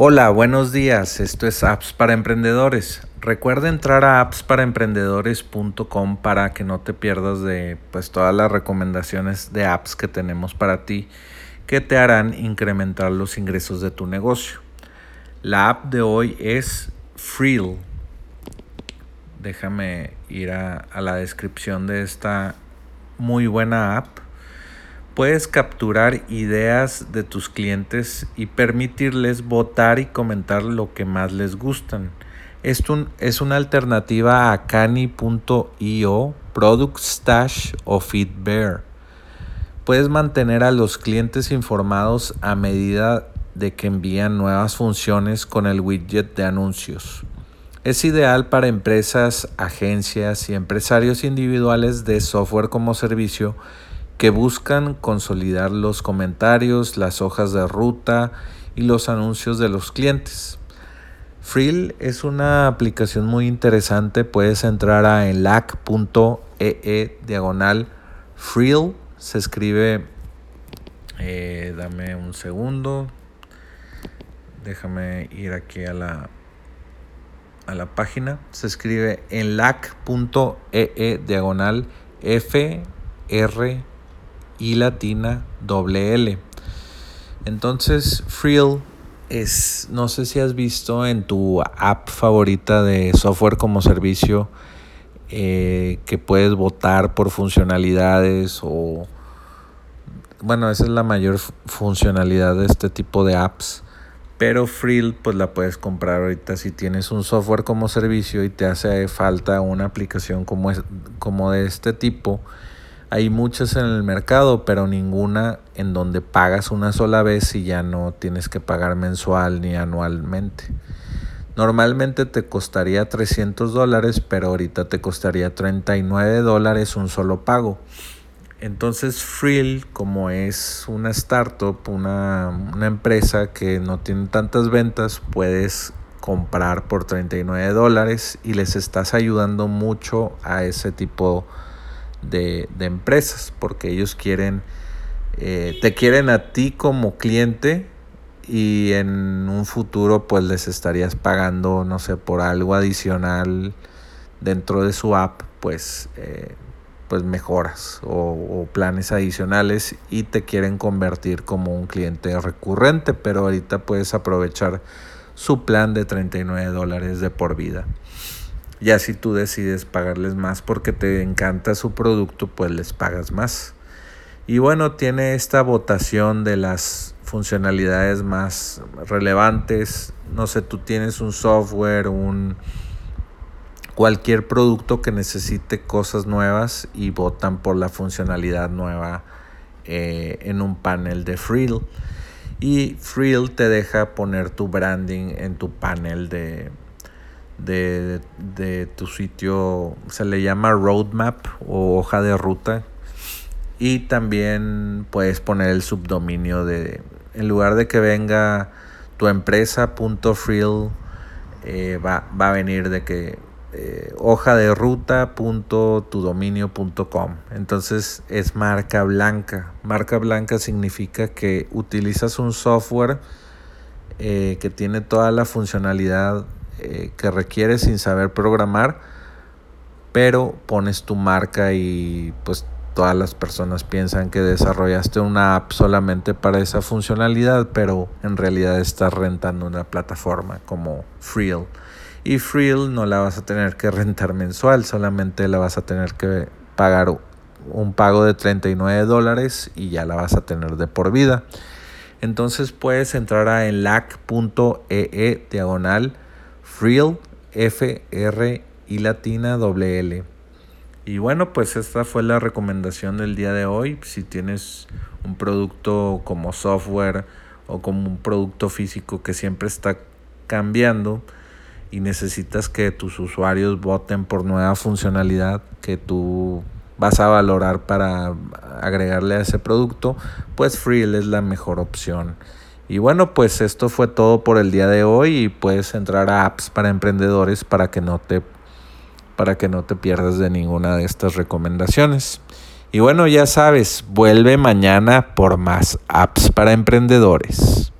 Hola, buenos días. Esto es Apps para Emprendedores. Recuerda entrar a appsparaemprendedores.com para que no te pierdas de pues todas las recomendaciones de apps que tenemos para ti que te harán incrementar los ingresos de tu negocio. La app de hoy es Freel. Déjame ir a, a la descripción de esta muy buena app Puedes capturar ideas de tus clientes y permitirles votar y comentar lo que más les gustan. Esto es una alternativa a Canny.io, Product Stash o FeedBear. Puedes mantener a los clientes informados a medida de que envían nuevas funciones con el widget de anuncios. Es ideal para empresas, agencias y empresarios individuales de software como servicio que buscan consolidar los comentarios, las hojas de ruta y los anuncios de los clientes. Frill es una aplicación muy interesante. Puedes entrar a enlac.ee e diagonal Frill. Se escribe, eh, dame un segundo. Déjame ir aquí a la, a la página. Se escribe enlac.ee e diagonal y latina doble L. Entonces, Frill es, no sé si has visto en tu app favorita de software como servicio eh, que puedes votar por funcionalidades o, bueno, esa es la mayor funcionalidad de este tipo de apps. Pero Frill pues la puedes comprar ahorita si tienes un software como servicio y te hace falta una aplicación como, es, como de este tipo hay muchas en el mercado, pero ninguna en donde pagas una sola vez y ya no tienes que pagar mensual ni anualmente. Normalmente te costaría 300 dólares, pero ahorita te costaría 39 dólares un solo pago. Entonces Frill, como es una startup, una, una empresa que no tiene tantas ventas, puedes comprar por 39 dólares y les estás ayudando mucho a ese tipo de de, empresas, porque ellos quieren, eh, te quieren a ti como cliente y en un futuro pues les estarías pagando, no sé, por algo adicional dentro de su app, pues, eh, pues mejoras o, o, planes adicionales y te quieren convertir como un cliente recurrente, pero ahorita puedes aprovechar su plan de 39 dólares de por vida. Ya si tú decides pagarles más porque te encanta su producto, pues les pagas más. Y bueno, tiene esta votación de las funcionalidades más relevantes. No sé, tú tienes un software, un cualquier producto que necesite cosas nuevas y votan por la funcionalidad nueva eh, en un panel de Frill. Y Frill te deja poner tu branding en tu panel de, de, tu sitio, se le llama roadmap o hoja de ruta. Y también puedes poner el subdominio de, en lugar de que venga tu empresa punto eh, va, va, a venir de que eh, hoja de ruta punto punto com. Entonces es marca blanca. Marca blanca significa que utilizas un software eh, que tiene toda la funcionalidad eh, que requieres sin saber programar, pero pones tu marca y pues todas las personas piensan que desarrollaste una app solamente para esa funcionalidad, pero en realidad estás rentando una plataforma como Frill. Y Frill no la vas a tener que rentar mensual, solamente la vas a tener que pagar un pago de 39 dólares y ya la vas a tener de por vida. Entonces puedes entrar a enlac.ee e diagonal Frill, F, R y latina doble L. Y bueno, pues esta fue la recomendación del día de hoy. Si tienes un producto como software o como un producto físico que siempre está cambiando y necesitas que tus usuarios voten por nueva funcionalidad que tú vas a valorar para agregarle a ese producto, pues Frill es la mejor opción. Y bueno, pues esto fue todo por el día de hoy y puedes entrar a apps para emprendedores para que no te para que no te pierdas de ninguna de estas recomendaciones. Y bueno, ya sabes, vuelve mañana por más apps para emprendedores.